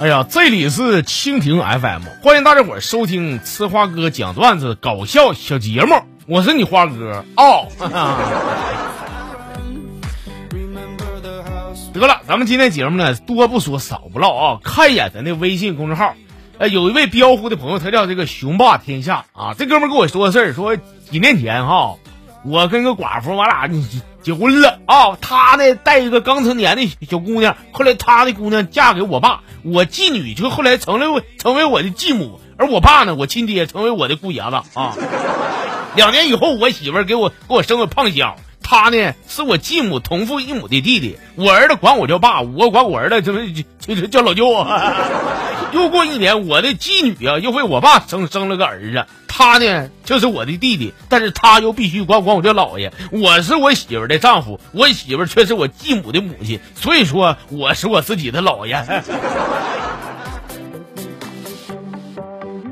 哎呀，这里是蜻蜓 FM，欢迎大家伙收听吃花哥讲段子搞笑小节目，我是你花哥哦。得了，咱们今天节目呢，多不说少不唠啊，看一眼咱的微信公众号。呃，有一位标呼的朋友，他叫这个雄霸天下啊，这哥们跟我说个事儿，说几年前哈，我跟个寡妇，我俩结婚了。啊，她呢带一个刚成年的小姑娘，后来她的姑娘嫁给我爸，我继女就后来成了成为我的继母，而我爸呢，我亲爹成为我的姑爷子。啊。两年以后，我媳妇给我给我生个胖小，他呢是我继母同父异母的弟弟，我儿子管我叫爸，我管我儿子就就叫老舅啊。又过一年，我的继女啊又为我爸生生了个儿子，他呢就是我的弟弟，但是他又必须管管我叫姥爷。我是我媳妇的丈夫，我媳妇却是我继母的母亲，所以说我是我自己的姥爷。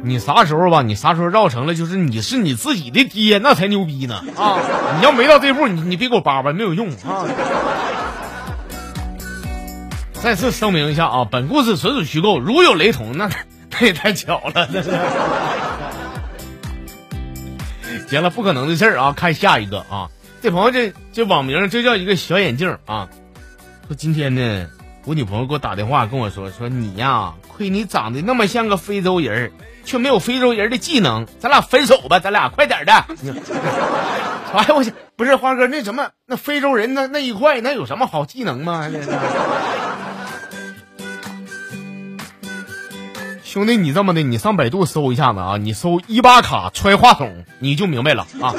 你啥时候吧？你啥时候绕成了就是你是你自己的爹，那才牛逼呢啊！你要没到这步，你你别给我叭叭，没有用啊。再次声明一下啊，本故事纯属虚构，如有雷同，那那也太巧了。行了，不可能的事儿啊！看下一个啊，这朋友这这网名就叫一个小眼镜啊。说今天呢，我女朋友给我打电话跟我说，说你呀，亏你长得那么像个非洲人，却没有非洲人的技能，咱俩分手吧，咱俩快点的。哎呀，我去，不是花哥，那什么，那非洲人那那一块，那有什么好技能吗？兄弟，你这么的，你上百度搜一下子啊，你搜伊巴卡揣话筒，你就明白了啊。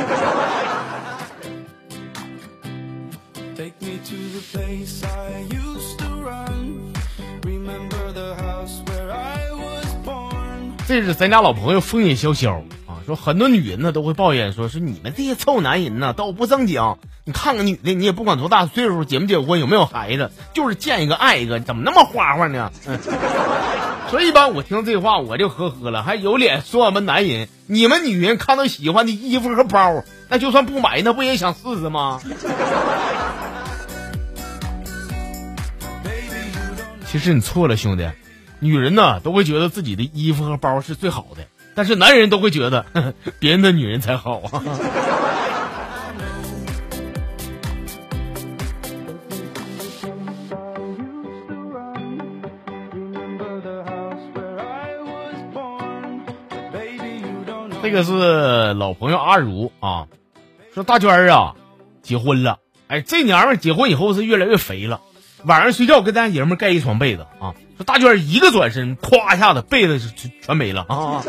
这是咱家老朋友风野潇潇啊，说很多女人呢都会抱怨说，是你们这些臭男人呢都不正经。你看个女的，你也不管多大岁数，结没结婚，有没有孩子，就是见一个爱一个，怎么那么花花呢？所以一般我听这话我就呵呵了，还有脸说我们男人？你们女人看到喜欢的衣服和包，那就算不买，那不也想试试吗？其实你错了，兄弟，女人呢都会觉得自己的衣服和包是最好的，但是男人都会觉得呵呵 别人的女人才好啊。这个是老朋友阿如啊，说大娟儿啊，结婚了，哎，这娘们结婚以后是越来越肥了，晚上睡觉跟咱爷们盖一床被子啊，说大娟儿一个转身，咵一下子被子全全没了啊，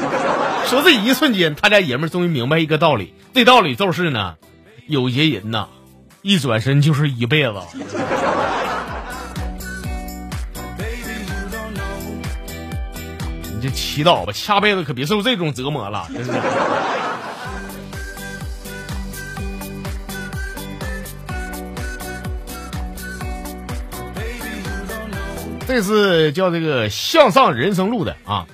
说这一瞬间，他家爷们终于明白一个道理，这道理就是呢，有些人呐，一转身就是一辈子。你就祈祷吧，下辈子可别受这种折磨了，真是。这是叫这个向上人生路的啊。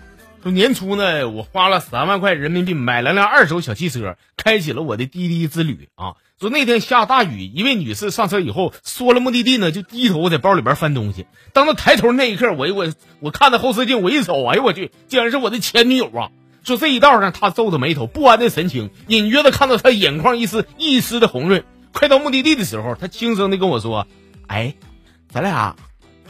说年初呢，我花了三万块人民币买了辆二手小汽车，开启了我的滴滴之旅啊。说那天下大雨，一位女士上车以后，说了目的地呢，就低头在包里边翻东西。当她抬头那一刻，我我我看到后视镜，我一瞅，哎呦我去，竟然是我的前女友啊！说这一道上，她皱着眉头，不安的神情，隐约的看到她眼眶一丝一丝的红润。快到目的地的时候，她轻声的跟我说：“哎，咱俩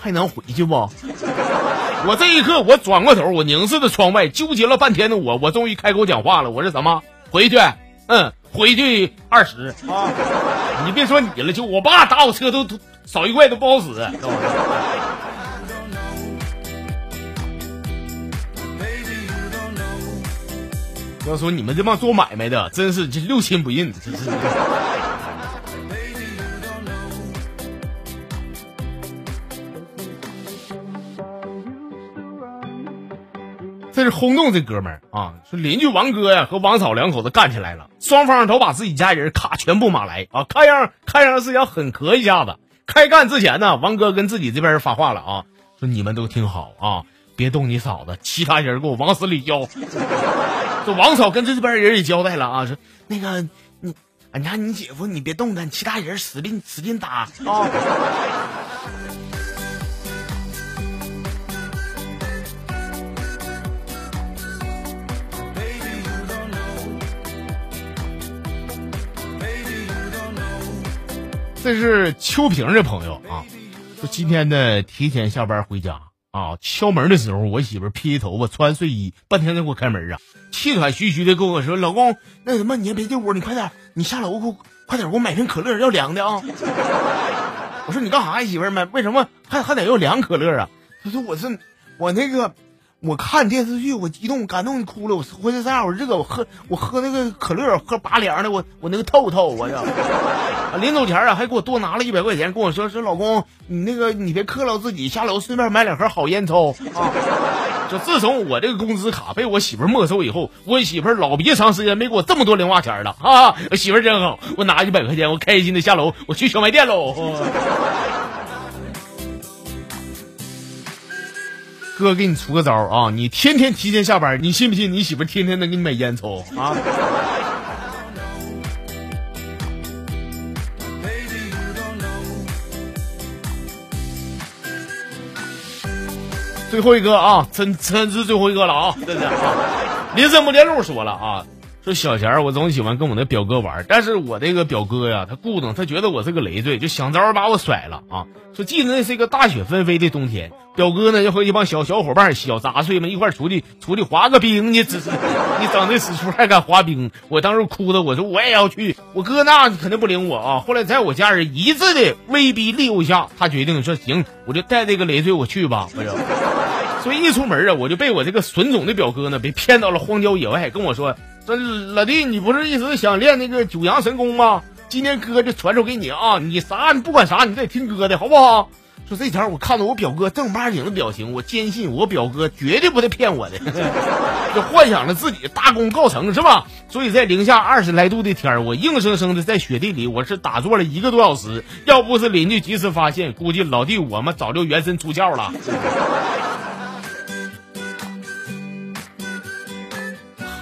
还能回去不？” 我这一刻，我转过头，我凝视着窗外，纠结了半天的我，我终于开口讲话了。我是什么？回去？嗯，回去二十啊！你别说你了，就我爸打我车都少一块都不好使。要说你们这帮做买卖的，真是这六亲不认，真是。这是轰动这哥们儿啊！说邻居王哥呀和王嫂两口子干起来了，双方都把自己家人卡全部马来啊！看样看样是要狠磕一下子。开干之前呢，王哥跟自己这边人发话了啊，说你们都听好啊，别动你嫂子，其他人给我往死里交。这王嫂跟这边人也交代了啊，说那个你，俺家你姐夫你别动他，其他人使劲使劲打啊。这是秋萍的朋友啊，说今天呢提前下班回家啊，敲门的时候我媳妇披头发穿睡衣，半天才给我开门啊，气喘吁吁的跟我说：“老公，那什么你先别进屋，你快点，你下楼给我快点给我买瓶可乐，要凉的啊。” 我说：“你干啥呀，媳妇儿们？为什么还还得要凉可乐啊？”他说：“我是我那个。”我看电视剧，我激动感动哭了，我浑身上下我热，我喝我喝那个可乐，喝拔凉的，我我那个透透，我呀，临走前啊还给我多拿了一百块钱，跟我说说老公，你那个你别克劳自己，下楼顺便买两盒好烟抽啊。就自从我这个工资卡被我媳妇没收以后，我媳妇老别长时间没给我这么多零花钱了啊！我媳妇真好，我拿一百块钱，我开心的下楼，我去小卖店喽。哥给你出个招啊！你天天提前下班，你信不信你媳妇天天能给你买烟抽啊？最后一个啊，真真是最后一个了啊！真的啊，连声不连路说了啊。说小前儿我总喜欢跟我那表哥玩，但是我这个表哥呀，他咕噔，他觉得我是个累赘，就想招把我甩了啊。说记得那是一个大雪纷飞的冬天，表哥呢就和一帮小小伙伴、小杂碎们一块出去出去滑个冰呢。这是你长这死出还敢滑冰？我当时哭的，我说我也要去。我哥那肯定不领我啊。后来在我家人一致的威逼利诱下，他决定说行，我就带这个累赘我去吧。我就。所以一出门啊，我就被我这个损种的表哥呢，被骗到了荒郊野外，跟我说。老弟，你不是一直想练那个九阳神功吗？今天哥就传授给你啊！你啥你不管啥，你得听哥的，好不好？说这前我看到我表哥正儿八经的表情，我坚信我表哥绝对不会骗我的，就幻想着自己大功告成是吧？所以在零下二十来度的天我硬生生的在雪地里，我是打坐了一个多小时。要不是邻居及时发现，估计老弟我们早就原身出窍了。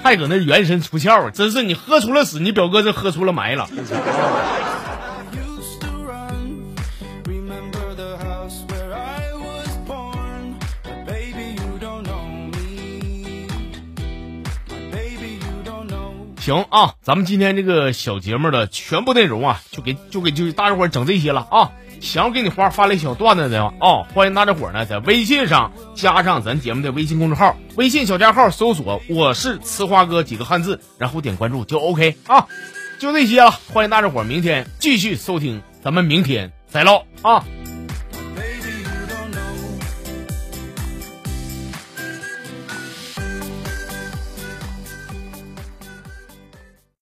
还搁那元神出窍，真是你喝出了屎，你表哥这喝出了埋了。行啊，咱们今天这个小节目的全部内容啊，就给就给就大家伙整这些了啊。想要给你花发了一小段子的啊，欢迎大家伙呢在微信上加上咱节目的微信公众号，微信小加号搜索“我是呲花哥”几个汉字，然后点关注就 OK 啊，就这些了。欢迎大家伙明天继续收听，咱们明天再唠啊。